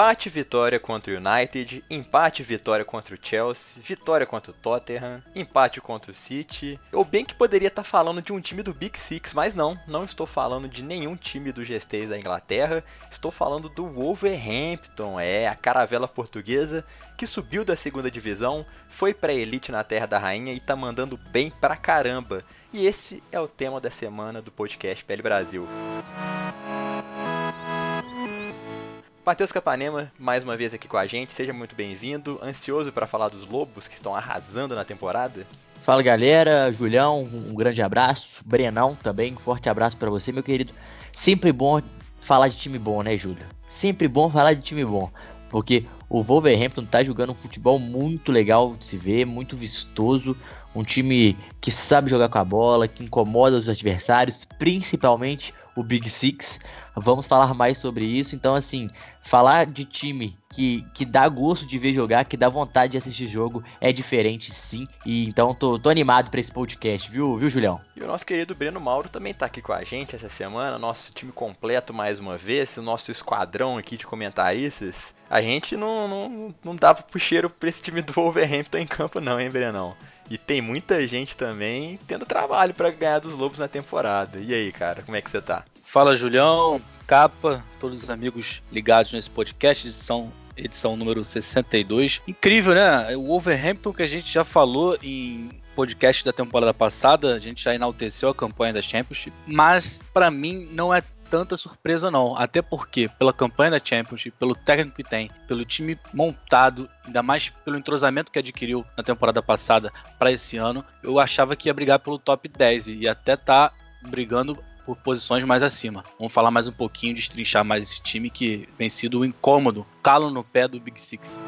Empate vitória contra o United, empate vitória contra o Chelsea, vitória contra o Tottenham, empate contra o City. Eu bem que poderia estar falando de um time do Big Six, mas não, não estou falando de nenhum time do G6 da Inglaterra, estou falando do Wolverhampton, é a caravela portuguesa que subiu da segunda divisão, foi pra elite na Terra da Rainha e tá mandando bem pra caramba. E esse é o tema da semana do podcast PL Brasil. Matheus Capanema, mais uma vez aqui com a gente, seja muito bem-vindo. Ansioso para falar dos Lobos que estão arrasando na temporada? Fala galera, Julião, um grande abraço. Brenão também, um forte abraço para você, meu querido. Sempre bom falar de time bom, né, Júlio? Sempre bom falar de time bom, porque o Wolverhampton tá jogando um futebol muito legal de se ver, muito vistoso. Um time que sabe jogar com a bola, que incomoda os adversários, principalmente o Big Six. Vamos falar mais sobre isso. Então, assim, falar de time que, que dá gosto de ver jogar, que dá vontade de assistir jogo, é diferente sim. E então tô, tô animado para esse podcast, viu, viu, Julião? E o nosso querido Breno Mauro também tá aqui com a gente essa semana, nosso time completo mais uma vez, o nosso esquadrão aqui de comentaristas. A gente não, não, não pro cheiro pra esse time do Wolverhampton em campo, não, hein, Brenão? E tem muita gente também tendo trabalho para ganhar dos Lobos na temporada. E aí, cara, como é que você tá? Fala, Julião, Capa, todos os amigos ligados nesse podcast, edição, edição número 62. Incrível, né? O Wolverhampton que a gente já falou em podcast da temporada passada, a gente já enalteceu a campanha da Championship, mas para mim não é tanta surpresa não, até porque pela campanha da Championship, pelo técnico que tem, pelo time montado, ainda mais pelo entrosamento que adquiriu na temporada passada para esse ano, eu achava que ia brigar pelo top 10 e até tá brigando por posições mais acima. Vamos falar mais um pouquinho, destrinchar mais esse time que vem sido um incômodo, calo no pé do Big Six.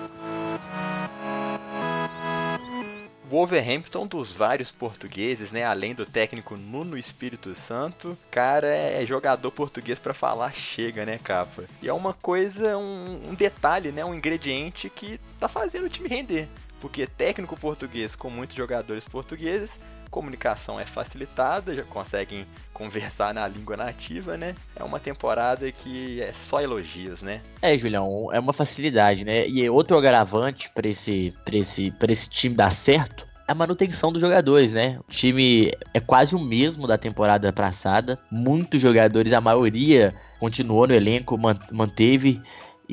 Wolverhampton dos vários portugueses, né? Além do técnico Nuno Espírito Santo, cara, é jogador português para falar chega, né, capa? E é uma coisa, um, um detalhe, né? Um ingrediente que tá fazendo o time render. Porque técnico português com muitos jogadores portugueses, comunicação é facilitada, já conseguem conversar na língua nativa, né? É uma temporada que é só elogios, né? É, Julião, é uma facilidade, né? E outro agravante para esse, esse, esse time dar certo é a manutenção dos jogadores, né? O time é quase o mesmo da temporada passada. Muitos jogadores, a maioria continuou no elenco, manteve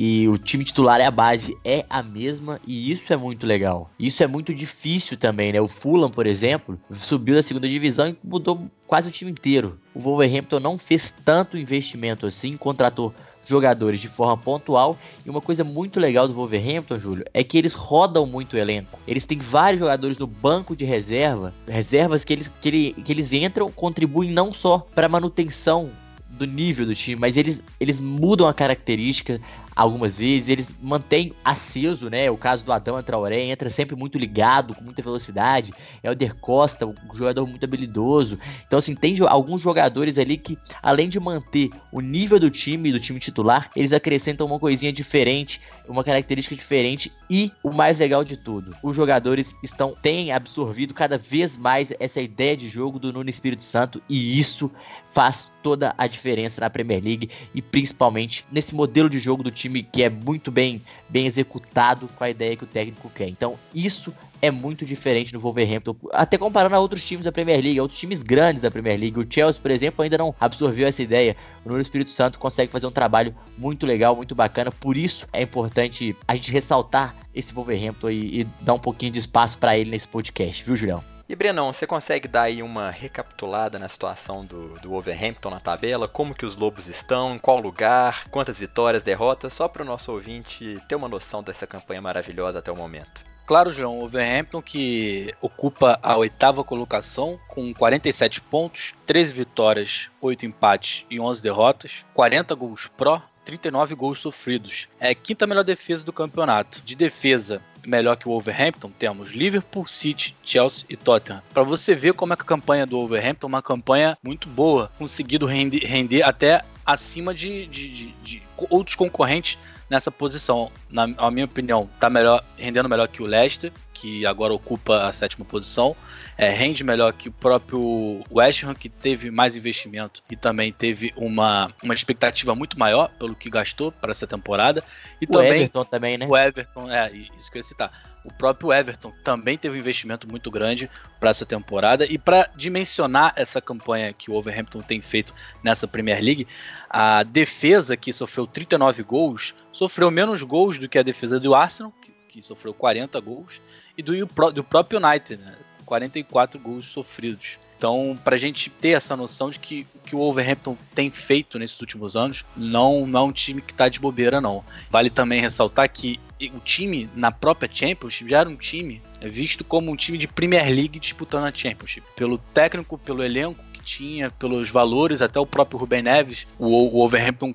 e o time titular é a base, é a mesma e isso é muito legal. Isso é muito difícil também, né? O Fulham, por exemplo, subiu da segunda divisão e mudou quase o time inteiro. O Wolverhampton não fez tanto investimento assim, contratou jogadores de forma pontual. E uma coisa muito legal do Wolverhampton, Júlio, é que eles rodam muito o elenco. Eles têm vários jogadores no banco de reserva, reservas que eles, que, ele, que eles entram, contribuem não só para manutenção do nível do time, mas eles, eles mudam a característica algumas vezes, eles mantêm aceso, né? O caso do Adão Traoré entra sempre muito ligado, com muita velocidade. Helder Costa, um jogador muito habilidoso. Então, assim, tem alguns jogadores ali que, além de manter o nível do time, do time titular, eles acrescentam uma coisinha diferente, uma característica diferente. E o mais legal de tudo, os jogadores estão têm absorvido cada vez mais essa ideia de jogo do Nuno Espírito Santo e isso faz toda a diferença na Premier League e principalmente nesse modelo de jogo do time que é muito bem, bem executado com a ideia que o técnico quer. Então, isso é muito diferente no Wolverhampton, até comparando a outros times da Premier League, outros times grandes da Premier League. O Chelsea, por exemplo, ainda não absorveu essa ideia. O Nuno Espírito Santo consegue fazer um trabalho muito legal, muito bacana. Por isso é importante a gente ressaltar esse Wolverhampton e, e dar um pouquinho de espaço para ele nesse podcast, viu, Julião? E Brenão, você consegue dar aí uma recapitulada na situação do, do Wolverhampton na tabela? Como que os Lobos estão? Em qual lugar? Quantas vitórias, derrotas? Só para o nosso ouvinte ter uma noção dessa campanha maravilhosa até o momento. Claro, João, o Overhampton que ocupa a oitava colocação com 47 pontos, 13 vitórias, 8 empates e 11 derrotas, 40 gols pró, 39 gols sofridos. É a quinta melhor defesa do campeonato. De defesa, melhor que o Overhampton, temos Liverpool, City, Chelsea e Tottenham. Para você ver como é que a campanha do Overhampton é uma campanha muito boa, conseguido render, render até acima de, de, de, de outros concorrentes nessa posição. Na, na minha opinião, tá melhor, rendendo melhor que o Leicester, que agora ocupa a sétima posição. É, rende melhor que o próprio West Ham, que teve mais investimento e também teve uma, uma expectativa muito maior pelo que gastou para essa temporada. E o também Everton também, né? o Everton, é isso que eu ia citar. O próprio Everton também teve um investimento muito grande para essa temporada. E para dimensionar essa campanha que o Overhampton tem feito nessa Premier League, a defesa, que sofreu 39 gols, sofreu menos gols do que a defesa do Arsenal, que, sofreu 40 gols, e do, do próprio United, né? 44 gols sofridos. Então, para a gente ter essa noção de que o que o Wolverhampton tem feito nesses últimos anos não, não é um time que está de bobeira, não. Vale também ressaltar que o time na própria Championship já era um time visto como um time de Premier League disputando a Championship. Pelo técnico, pelo elenco tinha, pelos valores, até o próprio Ruben Neves, o, o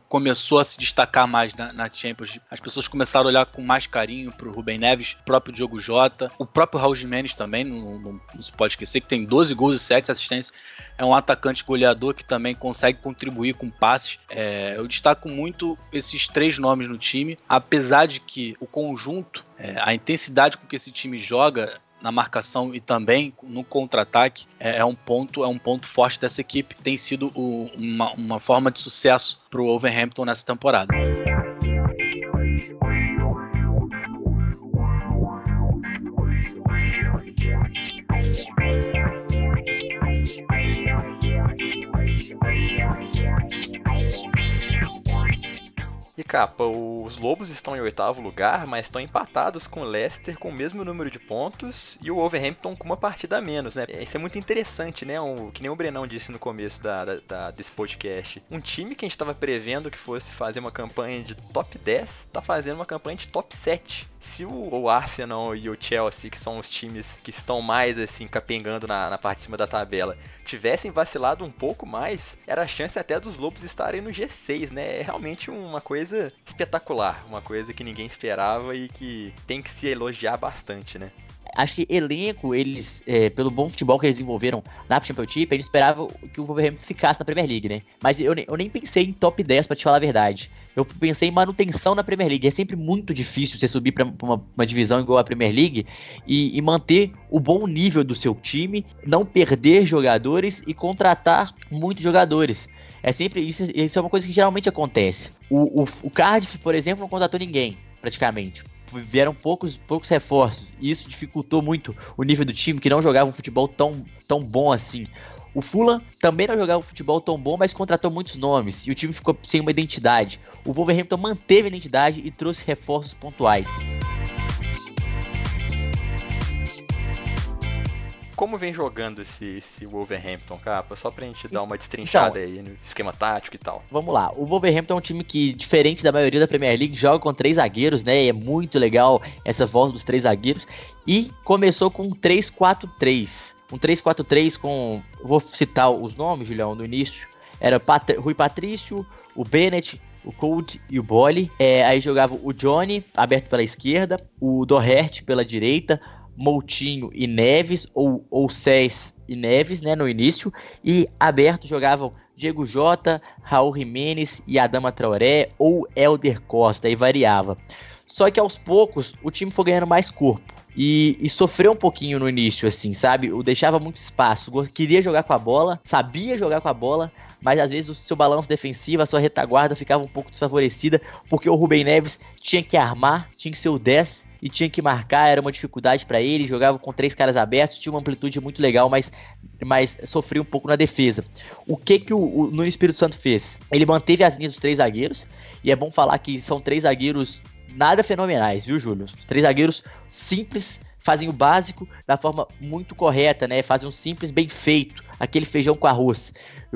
começou a se destacar mais na, na Champions. As pessoas começaram a olhar com mais carinho pro Ruben Neves, o próprio Diogo Jota, o próprio Raul Jimenez também, não, não, não se pode esquecer, que tem 12 gols e 7 assistências. É um atacante goleador que também consegue contribuir com passes. É, eu destaco muito esses três nomes no time, apesar de que o conjunto, é, a intensidade com que esse time joga na marcação e também no contra-ataque é, é, um ponto é um ponto forte dessa equipe. Tem sido o, uma, uma forma de sucesso para o Overhampton nessa temporada. Capa, os Lobos estão em oitavo lugar, mas estão empatados com o Leicester com o mesmo número de pontos e o Wolverhampton com uma partida a menos, né? Isso é muito interessante, né? O, que nem o Brenão disse no começo da, da desse podcast. Um time que a gente estava prevendo que fosse fazer uma campanha de top 10, está fazendo uma campanha de top 7 se o, Arsenal e o Chelsea, que são os times que estão mais assim capengando na, na parte de cima da tabela, tivessem vacilado um pouco mais, era a chance até dos Lobos estarem no G6, né? É realmente uma coisa espetacular, uma coisa que ninguém esperava e que tem que se elogiar bastante, né? acho que elenco, eles, é, pelo bom futebol que eles desenvolveram na Championship, eles esperavam que o Wolverhampton ficasse na Premier League, né? Mas eu, eu nem pensei em top 10, para te falar a verdade. Eu pensei em manutenção na Premier League. É sempre muito difícil você subir para uma, uma, divisão igual a Premier League e, e, manter o bom nível do seu time, não perder jogadores e contratar muitos jogadores. É sempre isso, isso é uma coisa que geralmente acontece. O, o, o Cardiff, por exemplo, não contratou ninguém, praticamente vieram poucos, poucos reforços. E isso dificultou muito o nível do time, que não jogava um futebol tão, tão bom assim. O Fulham também não jogava um futebol tão bom, mas contratou muitos nomes e o time ficou sem uma identidade. O Wolverhampton manteve a identidade e trouxe reforços pontuais. Como vem jogando esse, esse Wolverhampton, capa? Só pra gente dar uma destrinchada então, aí no esquema tático e tal. Vamos lá. O Wolverhampton é um time que, diferente da maioria da Premier League, joga com três zagueiros, né? E é muito legal essa volta dos três zagueiros. E começou com um 3-4-3 um 3-4-3 com. Vou citar os nomes, Julião, no início. Era Pat Rui Patrício, o Bennett, o Cold e o Bolly. É, aí jogava o Johnny, aberto pela esquerda, o Doherty pela direita, Moutinho e Neves, ou, ou Cés e Neves, né, no início. E aberto jogavam Diego Jota, Raul Jimenez e Adama Traoré, ou Elder Costa, aí variava. Só que aos poucos o time foi ganhando mais corpo. E, e, sofreu um pouquinho no início, assim, sabe? O deixava muito espaço, queria jogar com a bola, sabia jogar com a bola, mas às vezes o seu balanço defensivo, a sua retaguarda ficava um pouco desfavorecida, porque o Rubem Neves tinha que armar, tinha que ser o 10 e tinha que marcar, era uma dificuldade para ele, jogava com três caras abertos, tinha uma amplitude muito legal, mas, mas sofreu um pouco na defesa. O que que o, o Nuno Espírito Santo fez? Ele manteve as linhas dos três zagueiros, e é bom falar que são três zagueiros nada fenomenais, viu, Júlio? Os três zagueiros simples, fazem o básico da forma muito correta, né? Fazem um simples bem feito. Aquele feijão com arroz.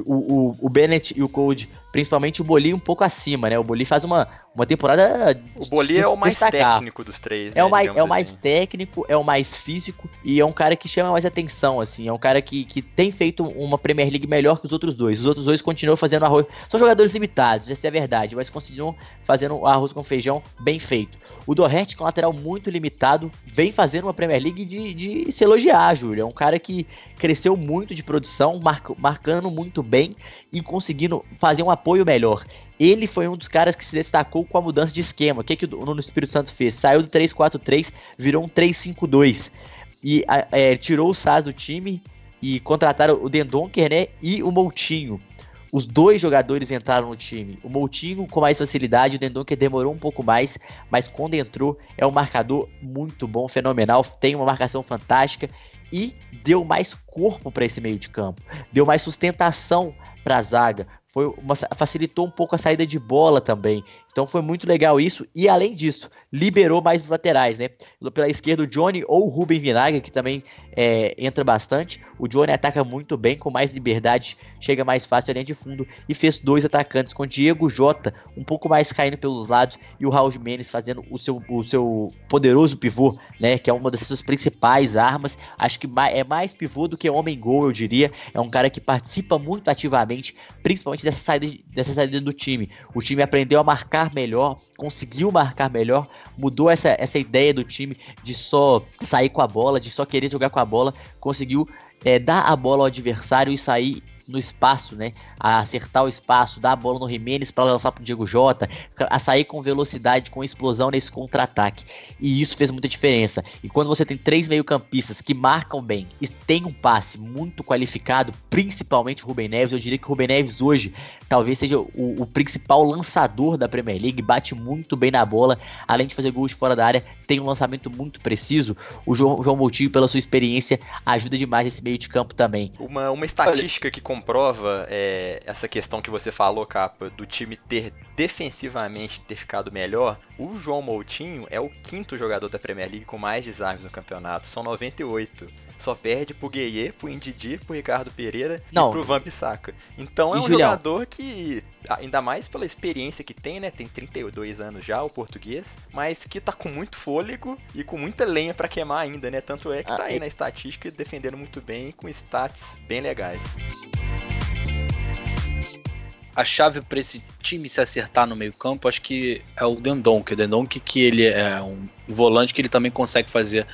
O, o, o Bennett e o Cold, principalmente o Boli um pouco acima, né? O Boli faz uma, uma temporada. O Boli é o mais destacar. técnico dos três, É né, o mais, é digamos o mais assim. técnico, é o mais físico e é um cara que chama mais atenção, assim. É um cara que, que tem feito uma Premier League melhor que os outros dois. Os outros dois continuam fazendo arroz. São jogadores limitados, essa é a verdade, mas continuam fazendo arroz com feijão bem feito. O Doherty, com um lateral muito limitado, vem fazendo uma Premier League de, de se elogiar, Júlio. É um cara que cresceu muito de produção, marca- marcando muito bem e conseguindo fazer um apoio melhor. Ele foi um dos caras que se destacou com a mudança de esquema. O que, que o Nuno Espírito Santo fez? Saiu do 3-4-3, virou um 3-5-2. E é, tirou o Saz do time e contrataram o Dendonker, né? E o Moutinho. Os dois jogadores entraram no time. O Moutinho com mais facilidade, o Dendonker demorou um pouco mais, mas quando entrou é um marcador muito bom, fenomenal, tem uma marcação fantástica e deu mais corpo para esse meio de campo, deu mais sustentação para a zaga. Foi uma- facilitou um pouco a saída de bola também. Então foi muito legal isso. E além disso, liberou mais os laterais, né? Pela esquerda, o Johnny ou o Ruben Vinagre, que também é, entra bastante. O Johnny ataca muito bem, com mais liberdade, chega mais fácil à linha de fundo. E fez dois atacantes, com Diego Jota um pouco mais caindo pelos lados e o Raul Jimenez fazendo o seu, o seu poderoso pivô, né? Que é uma das suas principais armas. Acho que é mais pivô do que homem-gol, eu diria. É um cara que participa muito ativamente, principalmente dessa saída, dessa saída do time. O time aprendeu a marcar melhor, conseguiu marcar melhor, mudou essa, essa ideia do time de só sair com a bola, de só querer jogar com a bola, conseguiu é, dar a bola ao adversário e sair no espaço, né? A acertar o espaço, dar a bola no Jimenez para lançar pro Diego Jota, a sair com velocidade, com explosão nesse contra-ataque. E isso fez muita diferença. E quando você tem três meio-campistas que marcam bem e tem um passe muito qualificado, principalmente o Rubem Neves, eu diria que o Rubem Neves hoje talvez seja o, o principal lançador da Premier League, bate muito bem na bola, além de fazer gols de fora da área, tem um lançamento muito preciso. O João, João Moutinho, pela sua experiência, ajuda demais esse meio de campo também. Uma, uma estatística que comprova é, essa questão que você falou, Capa, do time ter defensivamente ter ficado melhor, o João Moutinho é o quinto jogador da Premier League com mais desarmes no campeonato, são 98. Só perde pro Gueye, pro Indidi, pro Ricardo Pereira Não. e pro Van Bissaka. Então é E, um Julião? jogador que, ainda mais pela experiência que tem, né, tem 32 anos já, o português, mas que tá com muito fôlego e com muita lenha pra queimar ainda, né, tanto é que Ah, tá aí e- na estatística defendendo muito bem, com stats bem legais. A chave para esse time se acertar no meio-campo, acho que é o Dendonk. O Dendonk que ele é um volante que ele também consegue fazer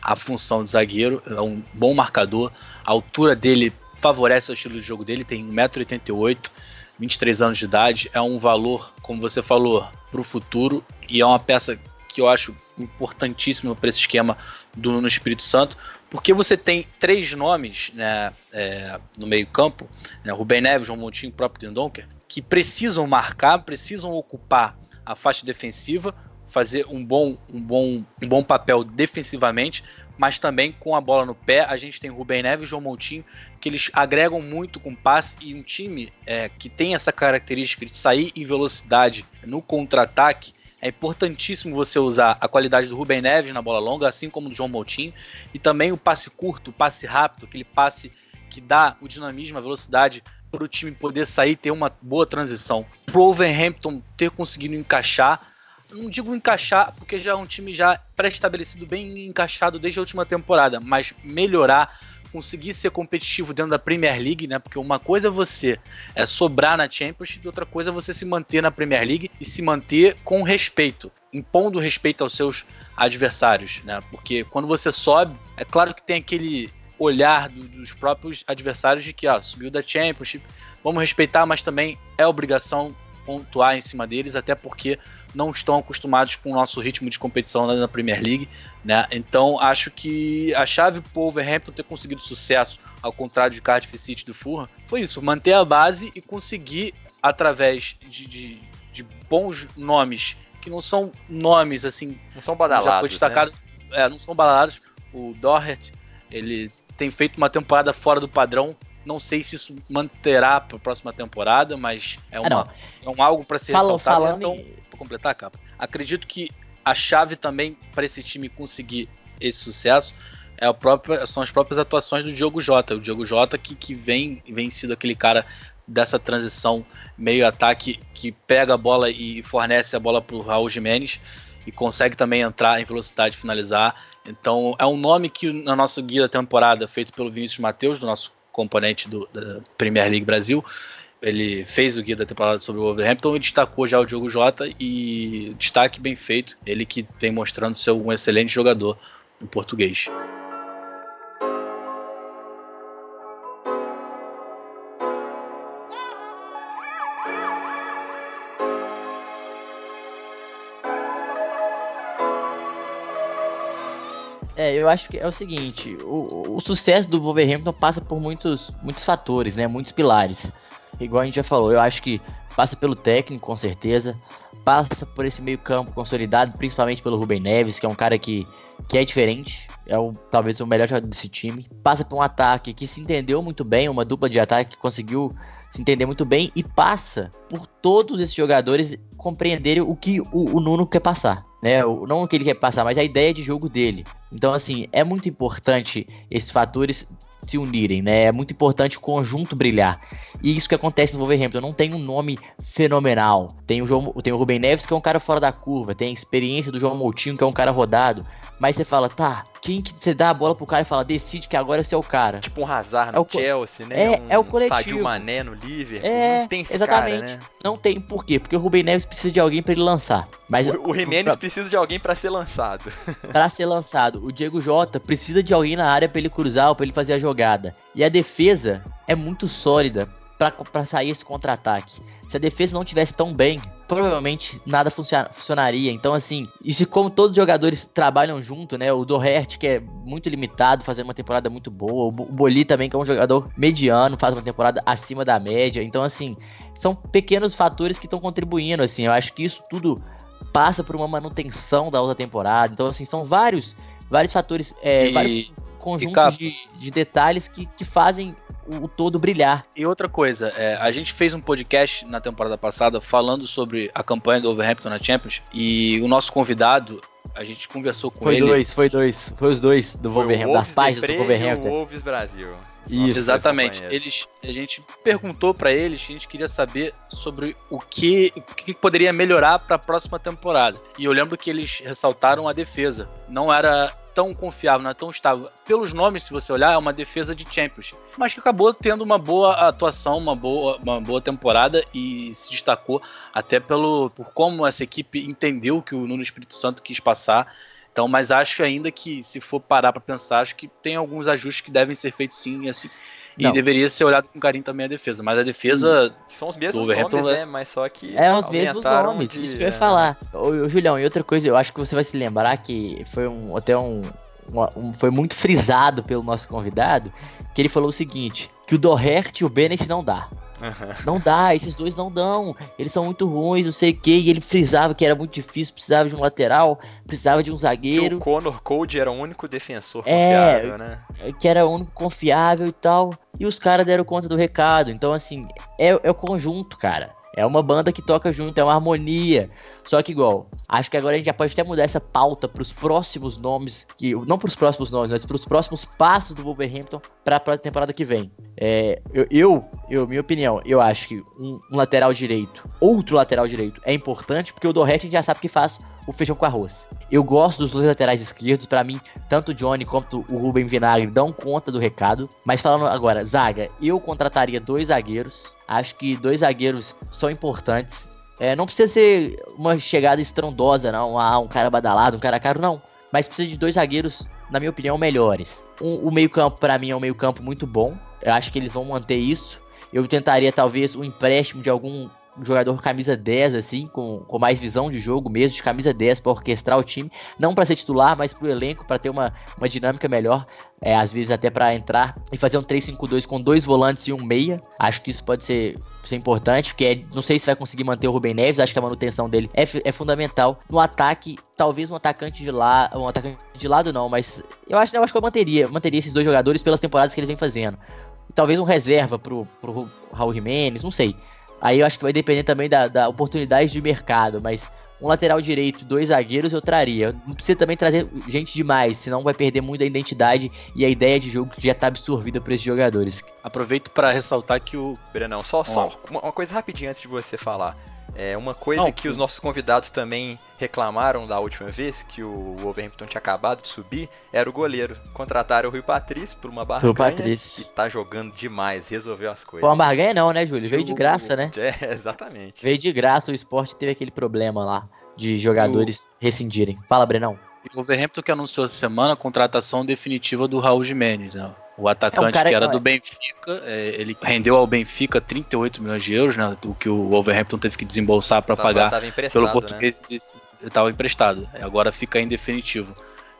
a função de zagueiro, é um bom marcador. A altura dele favorece o estilo de jogo dele, tem 1,88m, 23 anos de idade, é um valor, como você falou, para o futuro e é uma peça que eu acho importantíssima para esse esquema do Nuno Espírito Santo, porque você tem três nomes né, é, no meio-campo, né, Rubem Neves, João Montinho e próprio Dendonker, que precisam marcar, precisam ocupar a faixa defensiva, fazer um bom, um bom, um bom papel defensivamente, mas também com a bola no pé. A gente tem Rubem Neves e João Montinho, que eles agregam muito com passe e um time é, que tem essa característica de sair em velocidade no contra-ataque. É importantíssimo você usar a qualidade do Rubem Neves na bola longa, assim como do João Moutinho, e também o passe curto, o passe rápido, aquele passe que dá o dinamismo, a velocidade para o time poder sair, ter uma boa transição. Para o Wolverhampton ter conseguido encaixar, não digo encaixar, porque já é um time já pré-estabelecido, bem encaixado desde a última temporada, mas melhorar, conseguir ser competitivo dentro da Premier League, né? Porque uma coisa é você é sobrar na Championship, outra coisa é você se manter na Premier League e se manter com respeito, impondo respeito aos seus adversários, né? Porque quando você sobe, é claro que tem aquele olhar do, dos próprios adversários de que, ó, subiu da Championship, vamos respeitar, mas também é obrigação pontuar em cima deles, até porque não estão acostumados com o nosso ritmo de competição na Premier League, né? Então acho que a chave para o Wolverhampton ter conseguido sucesso, ao contrário de Cardiff City do Fulham, foi isso, manter a base e conseguir através de, de, de bons nomes que não são nomes assim Não são já foi badalados, né? destacado, é, não são balados. O Doherty, ele tem feito uma temporada fora do padrão. Não sei se isso manterá para a próxima temporada, mas é, uma, não. é um algo para ser Fala- ressaltado. falando então, em- para completar, capa, acredito que a chave também para esse time conseguir esse sucesso é a própria, são as próprias atuações do Diogo Jota. O Diogo Jota que, que vem, vem sido aquele cara dessa transição meio ataque que pega a bola e fornece a bola para o Raul Jimenez e consegue também entrar em velocidade e finalizar. Então é um nome que na nossa guia da temporada, feito pelo Vinícius Matheus, do nosso componente do, da Premier League Brasil, ele fez o guia da temporada sobre o Wolverhampton e destacou já o Diogo Jota e destaque bem feito, ele que vem mostrando ser um excelente jogador no português. Eu acho que é o seguinte, o, o sucesso do Wolverhampton passa por muitos, muitos fatores, né? Muitos pilares. Igual a gente já falou, eu acho que passa pelo técnico, com certeza. Passa por esse meio campo consolidado, principalmente pelo Rubem Neves, que é um cara que, que é diferente. É o, talvez o melhor jogador desse time. Passa por um ataque que se entendeu muito bem, uma dupla de ataque que conseguiu se entender muito bem. E passa por todos esses jogadores compreenderem o que o, o Nuno quer passar né? Não o que ele quer passar, mas a ideia de jogo dele. Então, assim, é muito importante esses fatores se unirem, né? É muito importante o conjunto brilhar. E isso que acontece no Wolverhampton. Não tem um nome fenomenal. Tem o, João, tem o Rubem Neves, que é um cara fora da curva. Tem a experiência do João Moutinho, que é um cara rodado. Mas você fala, tá, quem que você dá a bola pro cara e fala, decide que agora você é o cara. Tipo um Hazard no É Chelsea, né? é- um é o coletivo. Sadio Mané no Liverpool. É, não tem esse exatamente. cara, né? Não tem por quê? Porque o Rubem Neves precisa de alguém pra ele lançar. Mas O, o Jimenez precisa de alguém pra ser lançado. para ser lançado. O Diego Jota precisa de alguém na área para ele cruzar ou para ele fazer a jogada. E a defesa é muito sólida para sair esse contra-ataque. Se a defesa não tivesse tão bem, provavelmente nada funciona- funcionaria. Então, assim, e se como todos os jogadores trabalham junto, né? O Doherty, que é muito limitado, fazendo uma temporada muito boa. O Bo- o Boli também, que é um jogador mediano, faz uma temporada acima da média. Então, assim, são pequenos fatores que estão contribuindo, assim. Eu acho que isso tudo passa por uma manutenção da outra temporada. Então, assim, são vários, vários fatores, é, E- vários conjuntos de, de detalhes que, que fazem o, o todo brilhar. E outra coisa, é, a gente fez um podcast na temporada passada falando sobre a campanha do Overhampton na Champions e o nosso convidado, a gente conversou com Foi ele. dois, foi dois. Foi os dois do Foi o Wolverhampton, das páginas do e o Wolverhampton. Wolves Brasil. Isso. Exatamente. Eles, a gente perguntou pra eles, a gente queria saber sobre o que, o que poderia melhorar pra próxima temporada. E eu lembro que eles ressaltaram a defesa. Não era tão confiável, não é tão estável. Pelos nomes, se você olhar, é uma defesa de Champions. Mas que acabou tendo uma boa atuação, uma boa, uma boa temporada e se destacou até pelo por como essa equipe entendeu que o Nuno Espírito Santo quis passar. Então, mas acho ainda que se for parar pra pensar, acho que tem alguns ajustes que devem ser feitos sim, e assim. E Não. deveria ser olhado com carinho também a defesa. Mas a defesa. Que são os mesmos nomes, é- né? Mas só que É os mesmos nomes, de- isso que eu ia falar. Ô, ô, Julião, e outra coisa, eu acho que você vai se lembrar que foi um até um, uma- um- foi muito frisado pelo nosso convidado, que ele falou o seguinte, que o Doherty e o Bennett não dá. Não dá, esses dois não dão. Eles são muito ruins, não sei o que. E ele frisava que era muito difícil, precisava de um lateral, precisava de um zagueiro. o Connor Code era o único defensor É, confiável, né? que era o único confiável e tal. E os caras deram conta do recado. Então, assim, é, é o conjunto, cara. É uma banda que toca junto, é uma harmonia. Só que igual, acho que agora a gente já pode até mudar essa pauta pros próximos nomes, que não pros próximos nomes, mas pros próximos passos do Wolverhampton pra, pra temporada que vem. É, eu, eu, eu, minha opinião, eu acho que um, um lateral direito, outro lateral direito é importante, porque o Doherty a já sabe que faz o feijão com arroz. Eu gosto dos dois laterais esquerdos, pra mim, tanto o Johnny quanto o Ruben Vinagre dão conta do recado. Mas falando agora, zaga, eu contrataria dois zagueiros. Acho que dois zagueiros são importantes. É, não precisa ser uma chegada estrondosa, não. Ah, um cara badalado, um cara caro, não. Mas precisa de dois zagueiros, na minha opinião, melhores. Um- o meio-campo, pra mim, é um meio-campo muito bom. Eu acho que eles vão manter isso. Eu tentaria, talvez, um empréstimo de algum jogador camisa 10, assim, com, com mais visão de jogo mesmo, de camisa 10 para orquestrar o time. Não para ser titular, mas pro elenco, para ter uma, uma dinâmica melhor. É, às vezes até para entrar e fazer um 3-5-2 com dois volantes e um meia. Acho que isso pode ser, ser importante, porque é- não sei se vai conseguir manter o Rubem Neves, acho que a manutenção dele é, é fundamental. No ataque, talvez um atacante de lado, um atacante de lado não, mas eu acho, eu acho que eu manteria, manteria esses dois jogadores pelas temporadas que eles vêm fazendo. Talvez um reserva pro, pro Raul Jimenez, não sei. Aí eu acho que vai depender também da, da oportunidade de mercado, mas um lateral direito, dois zagueiros, eu traria. Não precisa também trazer gente demais, senão vai perder muito a identidade e a ideia de jogo que já tá absorvida por esses jogadores. Aproveito para ressaltar que o. Brenão, só, só uma, uma coisa rapidinho antes de você falar. É uma coisa Não, que os nossos convidados também reclamaram da última vez, que o Wolverhampton tinha acabado de subir, era o goleiro. Contrataram o Rui Patrício por uma barganha Patrício. e tá jogando demais, resolveu as coisas. Foi uma barganha não, né, Júlio? Veio de graça, né? É, exatamente. Veio de graça, o esporte teve aquele problema lá de jogadores rescindirem. Fala, Brenão. O Wolverhampton que anunciou essa semana a contratação definitiva do Raul Jimenez, né? O atacante É um que era que- do Benfica, é, ele rendeu ao Benfica 38 milhões de euros, né? O que o Wolverhampton teve que desembolsar para pagar tava emprestado, pelo né? português. Ele estava emprestado. Agora fica em definitivo.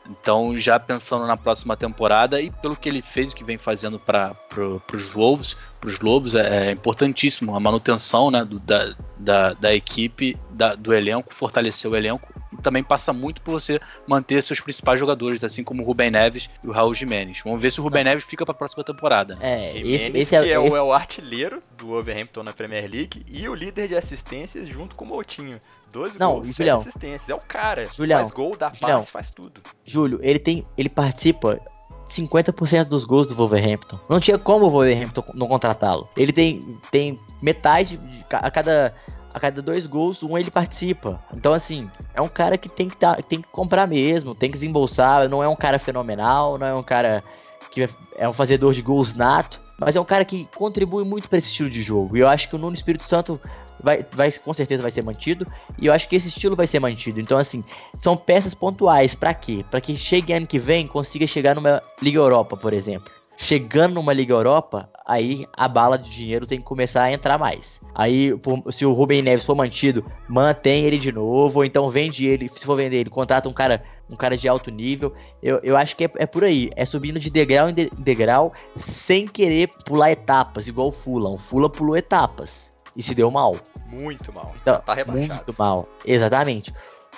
Então, já pensando na próxima temporada e pelo que ele fez e que vem fazendo para pro, os Wolves, para os Lobos, é, é importantíssimo a manutenção né, do- da, da, da equipe, da- do elenco, fortalecer o elenco. Também passa muito por você manter seus principais jogadores, assim como o Rubem Neves e o Raul Jimenez. Vamos ver se o Rubem Neves fica para a próxima temporada. É, esse, Jimenez, esse é, que é, o, esse- é o artilheiro do Wolverhampton na Premier League e o líder de assistências junto com o Moutinho. 12 Não, gols, 7 Julião. assistências. É o cara. Julião, Faz gol, dá Julião. passe, faz tudo. Júlio, ele tem. Ele participa 50% dos gols do Wolverhampton. Não tinha como o Wolverhampton não contratá-lo. Ele tem, tem metade a cada. A cada dois gols, um ele participa. Então, assim, é um cara que tem que, tá, tem que comprar mesmo, tem que desembolsar. Não é um cara fenomenal, não é um cara que é um fazedor de gols nato, mas é um cara que contribui muito para esse estilo de jogo. E eu acho que o Nuno Espírito Santo vai, vai com certeza vai ser mantido. E eu acho que esse estilo vai ser mantido. Então, assim, são peças pontuais. Pra quê? Pra que chegue ano que vem consiga chegar numa Liga Europa, por exemplo. Chegando numa Liga Europa, aí a bala de dinheiro tem que começar a entrar mais. Aí, se o Rubem Neves for mantido, mantém ele de novo, ou então vende ele, se for vender ele, contrata um cara, um cara de alto nível. Eu, eu acho que é, é por aí, é subindo de degrau em de- degrau, sem querer pular etapas, igual o Fulham. O Fulham pulou etapas e se deu mal. Muito mal. Então, tá rebaixado. Muito mal, exatamente.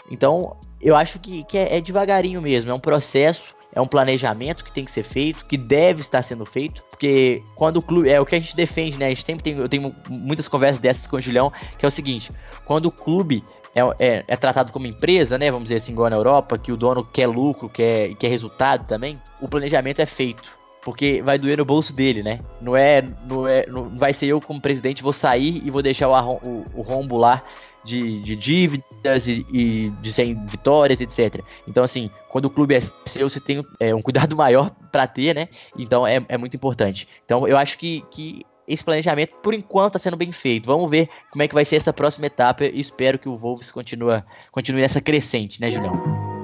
Então, eu acho que, que é, é devagarinho mesmo, é um processo, é um planejamento que tem que ser feito, que deve estar sendo feito, porque quando o clube. É o que a gente defende, né? A gente sempre tem, eu tenho muitas conversas dessas com o Julião, que é o seguinte: quando o clube é, é, é tratado como empresa, né? Vamos dizer assim, igual na Europa, que o dono quer lucro, quer, quer resultado também, o planejamento é feito. Porque vai doer no bolso dele, né? Não é, não é, não vai ser eu como presidente vou sair e vou deixar o, o, o rombo lá de, de dívidas e, e de sem vitórias, etc. Então, assim, quando o clube é seu, você tem é, um cuidado maior para ter, né? Então, é, é muito importante. Então, eu acho que, que esse planejamento, por enquanto, está sendo bem feito. Vamos ver como é que vai ser essa próxima etapa e espero que o Wolves continue, continue nessa crescente, né, Julião?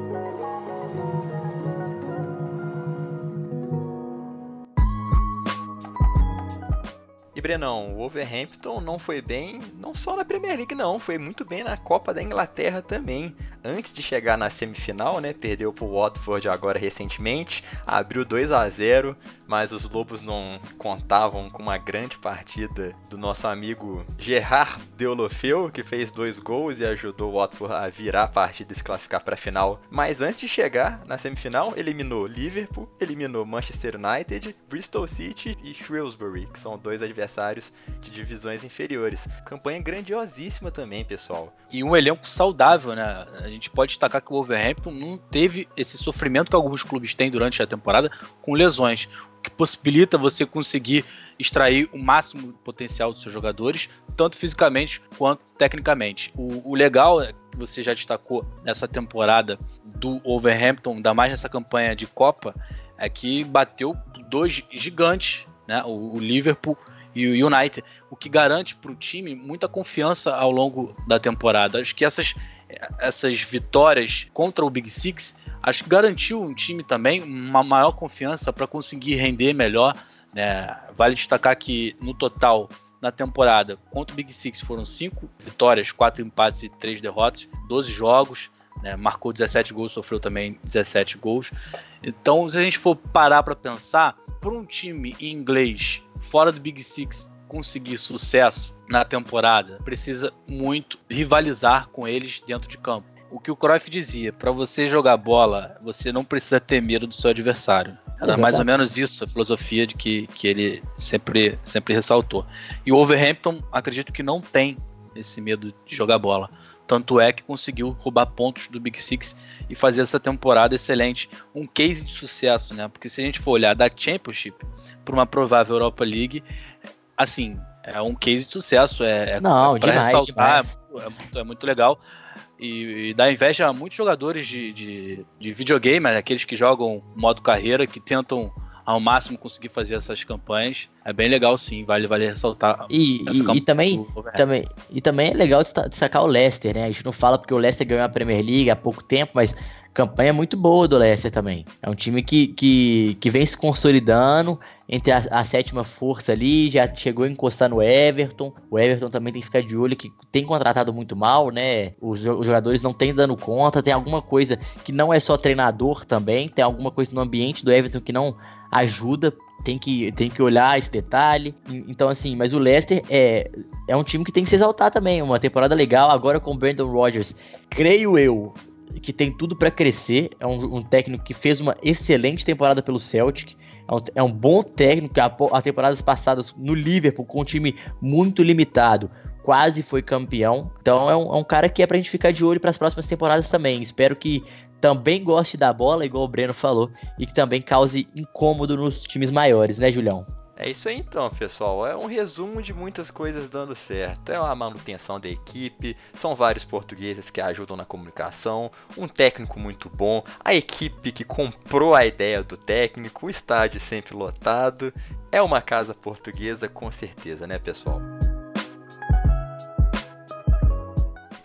Brenão, o Wolverhampton não foi bem, não só na Premier League não, foi muito bem na Copa da Inglaterra também. Antes de chegar na semifinal, né, perdeu pro Watford agora recentemente, abriu 2 a 0, mas os Lobos não contavam com uma grande partida do nosso amigo Gerard Deulofeu, que fez dois gols e ajudou o Watford a virar a partida e se classificar para a final. Mas antes de chegar na semifinal, eliminou Liverpool, eliminou Manchester United, Bristol City e Shrewsbury, que são dois adversários de divisões inferiores. Campanha grandiosíssima também, pessoal. E um elenco saudável, né? A gente pode destacar que o Wolverhampton não teve esse sofrimento que alguns clubes têm durante a temporada com lesões, o que possibilita você conseguir extrair o máximo potencial dos seus jogadores, tanto fisicamente quanto tecnicamente. O, o legal é que você já destacou nessa temporada do Wolverhampton, ainda mais nessa campanha de Copa, é que bateu dois gigantes, né? O, o Liverpool e o United, o que garante para o time muita confiança ao longo da temporada. Acho que essas, essas vitórias contra o Big Six, acho que garantiu um time também uma maior confiança para conseguir render melhor. Né? Vale destacar que no total na temporada contra o Big Six foram cinco vitórias, quatro empates e três derrotas, 12 jogos. Né? Marcou 17 gols, sofreu também 17 gols. Então, se a gente for parar para pensar, para um time inglês fora do Big Six conseguir sucesso na temporada, precisa muito rivalizar com eles dentro de campo. O que o Cruyff dizia, para você jogar bola, você não precisa ter medo do seu adversário. Era mais ou menos isso a filosofia de que, que ele sempre, sempre ressaltou. E o Wolverhampton, acredito que não tem esse medo de jogar bola. Tanto é que conseguiu roubar pontos do Big Six e fazer essa temporada excelente. Um case de sucesso, né? Porque se a gente for olhar da Championship para uma provável Europa League, assim, é um case de sucesso. É, é Não, demais, ressaltar, demais. É, muito, é muito legal. E, e dá inveja a muitos jogadores de, de, de videogame, aqueles que jogam modo carreira, que tentam ao máximo conseguir fazer essas campanhas. É bem legal sim, vale, vale ressaltar. E, essa e- e também, também, e também é legal desta- destacar o Leicester, né? A gente não fala porque o Leicester ganhou a Premier League há pouco tempo, mas campanha muito boa do Leicester também. É um time que, que, que vem se consolidando entre a, a sétima força ali, já chegou a encostar no Everton. O Everton também tem que ficar de olho que tem contratado muito mal, né? Os, os jogadores não têm dando conta, tem alguma coisa que não é só treinador também, tem alguma coisa no ambiente do Everton que não ajuda tem que, tem que olhar esse detalhe. Então, assim, mas o Leicester é, é um time que tem que se exaltar também. Uma temporada legal, agora com o Brandon Rodgers. Creio eu que tem tudo pra crescer. É um, um técnico que fez uma excelente temporada pelo Celtic. É um, é bom técnico. A, a temporadas passadas no Liverpool, com um time muito limitado, quase foi campeão. Então, é um, é um cara que é pra gente ficar de olho para as próximas temporadas também. Espero que também goste da bola, igual o Breno falou, e que também cause incômodo nos times maiores, né, Julião? É isso aí então, pessoal. É um resumo de muitas coisas dando certo. É a manutenção da equipe, são vários portugueses que ajudam na comunicação, um técnico muito bom, a equipe que comprou a ideia do técnico, o estádio sempre lotado. É uma casa portuguesa com certeza, né, pessoal?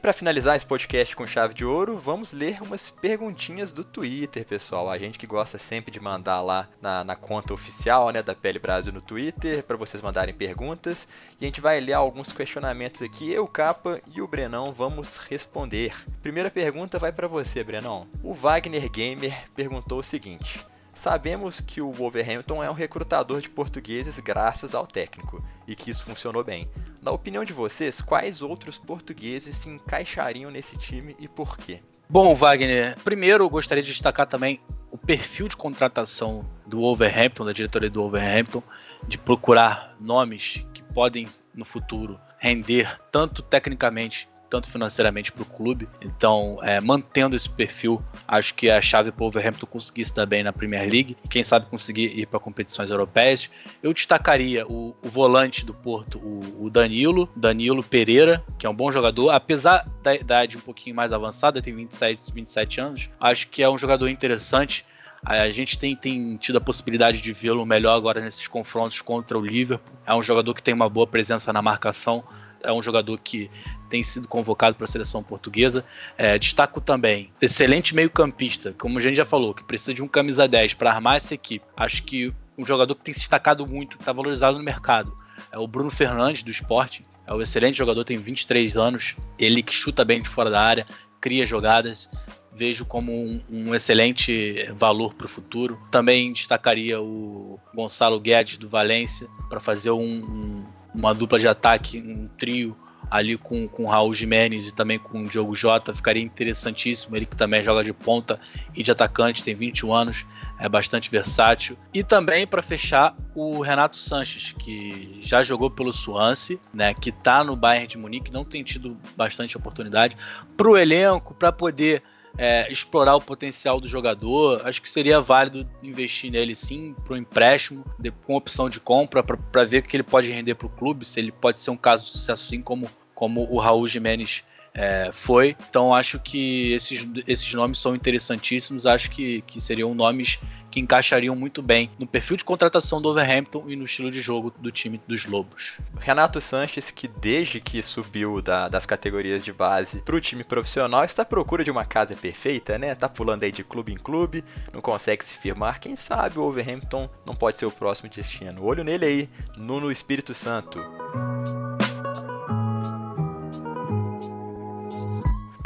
Para finalizar esse podcast com chave de ouro, vamos ler umas perguntinhas do Twitter, pessoal. A gente que gosta sempre de mandar lá na, na conta oficial né, da Pele Brasil no Twitter, para vocês mandarem perguntas. E a gente vai ler alguns questionamentos aqui. Eu, Capa e o Brenão vamos responder. Primeira pergunta vai para você, Brenão. O Wagner Gamer perguntou o seguinte. Sabemos que o Wolverhampton é um recrutador de portugueses graças ao técnico e que isso funcionou bem. Na opinião de vocês, quais outros portugueses se encaixariam nesse time e por quê? Bom, Wagner, primeiro eu gostaria de destacar também o perfil de contratação do Wolverhampton, da diretoria do Wolverhampton, de procurar nomes que podem no futuro render tanto tecnicamente tanto financeiramente para o clube. Então, é, mantendo esse perfil, acho que a chave para o Wolverhampton conseguir se dar bem na Premier League quem sabe conseguir ir para competições europeias. Eu destacaria o, o volante do Porto, o, o Danilo, Danilo Pereira, que é um bom jogador, apesar da idade um pouquinho mais avançada, tem 26, 27 anos, acho que é um jogador interessante. A gente tem, tem tido a possibilidade de vê-lo melhor agora nesses confrontos contra o Liverpool. É um jogador que tem uma boa presença na marcação, é um jogador que tem sido convocado para a seleção portuguesa. É, destaco também, excelente meio-campista, como a gente já falou, que precisa de um camisa 10 para armar essa equipe. Acho que um jogador que tem se destacado muito, que está valorizado no mercado. É o Bruno Fernandes, do esporte. É um excelente jogador, tem 23 anos. Ele que chuta bem de fora da área, cria jogadas vejo como um, um excelente valor para o futuro. Também destacaria o Gonçalo Guedes do Valência para fazer um, um, uma dupla de ataque, um trio ali com, com Raul Jimenez e também com o Diogo Jota, ficaria interessantíssimo. Ele que também joga de ponta e de atacante, tem 21 anos, é bastante versátil. E também para fechar, o Renato Sanches, que já jogou pelo Swansea, né, que está no Bayern de Munique, não tem tido bastante oportunidade para o elenco, para poder é, explorar o potencial do jogador. Acho que seria válido investir nele sim, para o empréstimo, de, com opção de compra, para ver o que ele pode render para o clube, se ele pode ser um caso de sucesso, assim como, como o Raul Jimenez é, foi. Então acho que esses, esses nomes são interessantíssimos. Acho que, que seriam nomes que encaixariam muito bem no perfil de contratação do Overhampton e no estilo de jogo do time dos Lobos. Renato Sanches, que desde que subiu da, das categorias de base para o time profissional, está à procura de uma casa perfeita, né? Tá pulando aí de clube em clube, não consegue se firmar. Quem sabe o Overhampton não pode ser o próximo destino. Olho nele aí, Nuno Espírito Santo.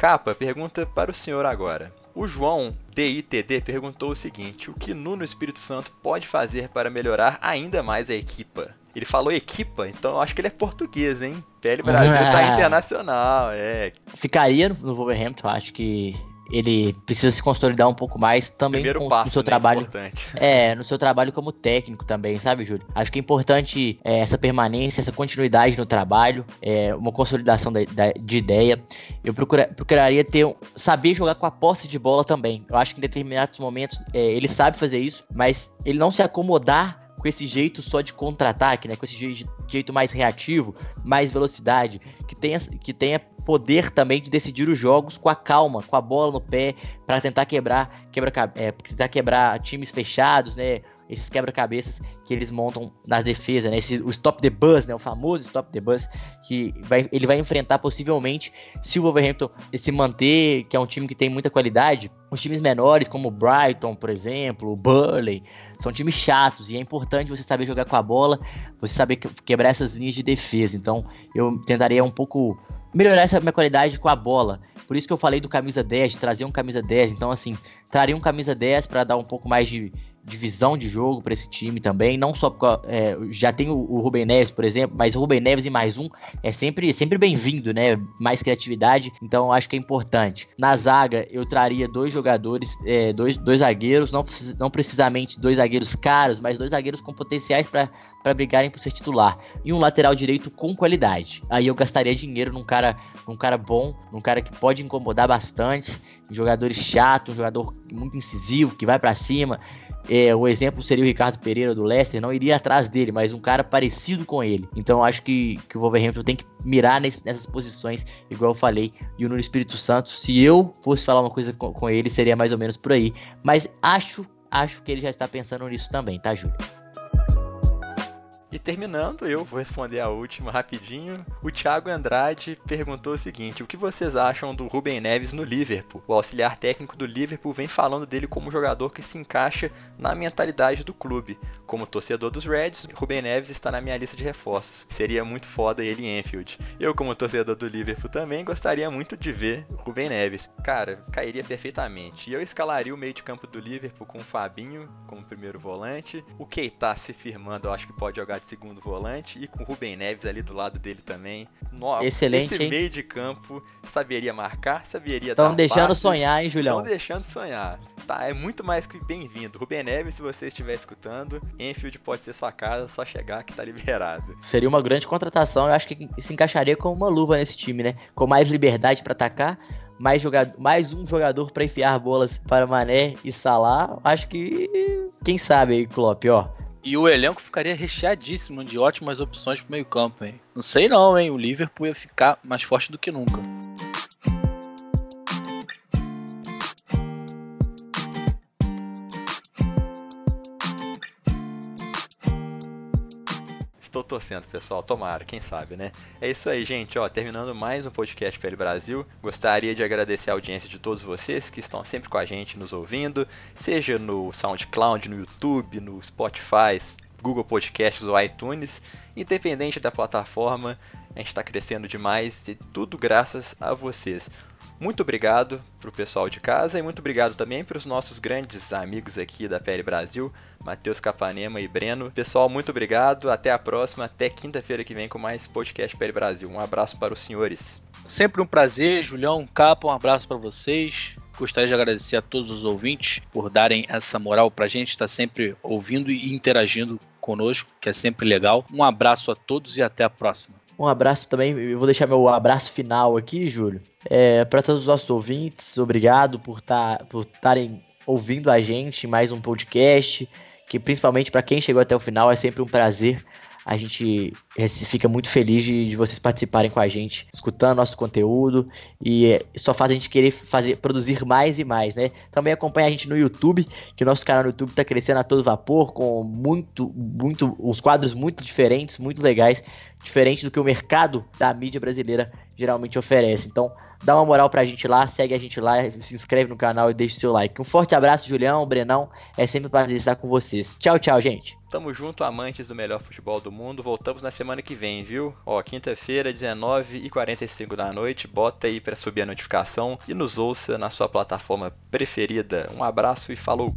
Capa, pergunta para o senhor agora. O João DITD perguntou o seguinte: o que Nuno Espírito Santo pode fazer para melhorar ainda mais a equipa? Ele falou equipa, então eu acho que ele é português, hein? PL Brasil tá internacional, é. Ficaria no Wolverhampton, acho que ele precisa se consolidar um pouco mais também Primeiro com, passo, no seu né, trabalho. importante. É, no seu trabalho como técnico também, sabe, Júlio? Acho que é importante é, essa permanência, essa continuidade no trabalho, é, uma consolidação da- da- de ideia. Eu procura- procuraria ter saber jogar com a posse de bola também. Eu acho que em determinados momentos é, ele sabe fazer isso, mas ele não se acomodar com esse jeito só de contra-ataque, né? Com esse jeito, jeito mais reativo, mais velocidade, que tenha, que tenha poder também de decidir os jogos com a calma, com a bola no pé, para tentar quebrar, quebra, é, tentar quebrar times fechados, né? Esses quebra-cabeças que eles montam na defesa, né? Esse, o stop the bus, né? O famoso stop the bus que vai, ele vai enfrentar possivelmente se o Wolverhampton se manter, que é um time que tem muita qualidade. Os times menores, como o Brighton, por exemplo, o Burley, são times chatos e é importante você saber jogar com a bola, você saber que- quebrar essas linhas de defesa. Então, eu tentaria um pouco melhorar essa minha qualidade com a bola. Por isso que eu falei do camisa 10, de trazer um camisa 10. Então, assim, traria um camisa 10 para dar um pouco mais de, de visão de jogo para esse time também. Não só porque é, já tem o, o Rubem Neves, por exemplo, mas o Rubem Neves e mais um é sempre, sempre bem-vindo, né? Mais criatividade. Então, acho que é importante. Na zaga, eu traria dois jogadores, é, dois, dois zagueiros, não, não precisamente dois zagueiros caros, mas dois zagueiros com potenciais para para brigarem por ser titular. E um lateral direito com qualidade. Aí eu gastaria dinheiro num cara, num cara bom, num cara que pode incomodar bastante, um jogador chato, um jogador muito incisivo, que vai pra cima. É, o exemplo seria o Ricardo Pereira do Leicester, não iria atrás dele, mas um cara parecido com ele. Então acho que, que o Wolverhampton tem que mirar nesse- nessas posições, igual eu falei, e o Nuno Espírito Santo, se eu fosse falar uma coisa com, com ele, seria mais ou menos por aí. Mas acho, acho que ele já está pensando nisso também, tá, Júlio? E terminando, eu vou responder a última rapidinho. O Thiago Andrade perguntou o seguinte: o que vocês acham do Rubem Neves no Liverpool? O auxiliar técnico do Liverpool vem falando dele como um jogador que se encaixa na mentalidade do clube. Como torcedor dos Reds, Rubem Neves está na minha lista de reforços. Seria muito foda ele em Enfield. Eu, como torcedor do Liverpool, também gostaria muito de ver Rubem Neves. Cara, cairia perfeitamente. E eu escalaria o meio de campo do Liverpool com o Fabinho como primeiro volante. O Keita se firmando, eu acho que pode jogar de segundo volante. E com o Rubem Neves ali do lado dele também. Nossa, Excelente, Esse hein? meio de campo saberia marcar, saberia Estão dar deixando passes. sonhar, hein, Julião? Estão deixando sonhar. Tá, é muito mais que bem-vindo. Rubem Neves, se você estiver escutando, Enfield pode ser sua casa, só chegar que tá liberado. Seria uma grande contratação. Eu acho que se encaixaria como uma luva nesse time, né? Com mais liberdade para atacar, mais, jogador, mais um jogador para enfiar bolas para Mané e Salah. Acho que quem sabe aí, Klopp, ó. E o elenco ficaria recheadíssimo de ótimas opções pro meio campo, hein? Não sei não, hein? O Liverpool ia ficar mais forte do que nunca. Estou torcendo, pessoal. Tomara, quem sabe, né? É isso aí, gente. Ó, terminando mais um podcast PL Brasil. Gostaria de agradecer a audiência de todos vocês que estão sempre com a gente nos ouvindo, seja no SoundCloud, no YouTube, no Spotify, Google Podcasts ou iTunes. Independente da plataforma, a gente está crescendo demais e tudo graças a vocês. Muito obrigado pro pessoal de casa e muito obrigado também para os nossos grandes amigos aqui da PL Brasil, Matheus Capanema e Breno. Pessoal, muito obrigado. Até a próxima, até quinta-feira que vem com mais podcast PL Brasil. Um abraço para os senhores. Sempre um prazer, Julião Capa, um abraço para vocês. Gostaria de agradecer a todos os ouvintes por darem essa moral pra gente, estar sempre ouvindo e interagindo conosco, que é sempre legal. Um abraço a todos e até a próxima. Um abraço também, eu vou deixar meu abraço final aqui, Júlio. É, para todos os nossos ouvintes, obrigado por tá, por estarem ouvindo a gente mais um podcast, que principalmente para quem chegou até o final é sempre um prazer. A gente é, se fica muito feliz de, de vocês participarem com a gente, escutando nosso conteúdo e é, só faz a gente querer fazer, produzir mais e mais, né? Também acompanha a gente no YouTube, que o nosso canal no YouTube está crescendo a todo vapor, com muito, muito, os quadros muito diferentes, muito legais, diferente do que o mercado da mídia brasileira geralmente oferece. Então, dá uma moral pra gente lá, segue a gente lá, se inscreve no canal e deixa o seu like. Um forte abraço, Julião, Brenão, é sempre um prazer estar com vocês. Tchau, tchau, gente. Tamo junto, amantes do melhor futebol do mundo. Voltamos na semana que vem, viu? Ó, quinta-feira, 19h45 da noite. Bota aí pra subir a notificação e nos ouça na sua plataforma preferida. Um abraço e falou!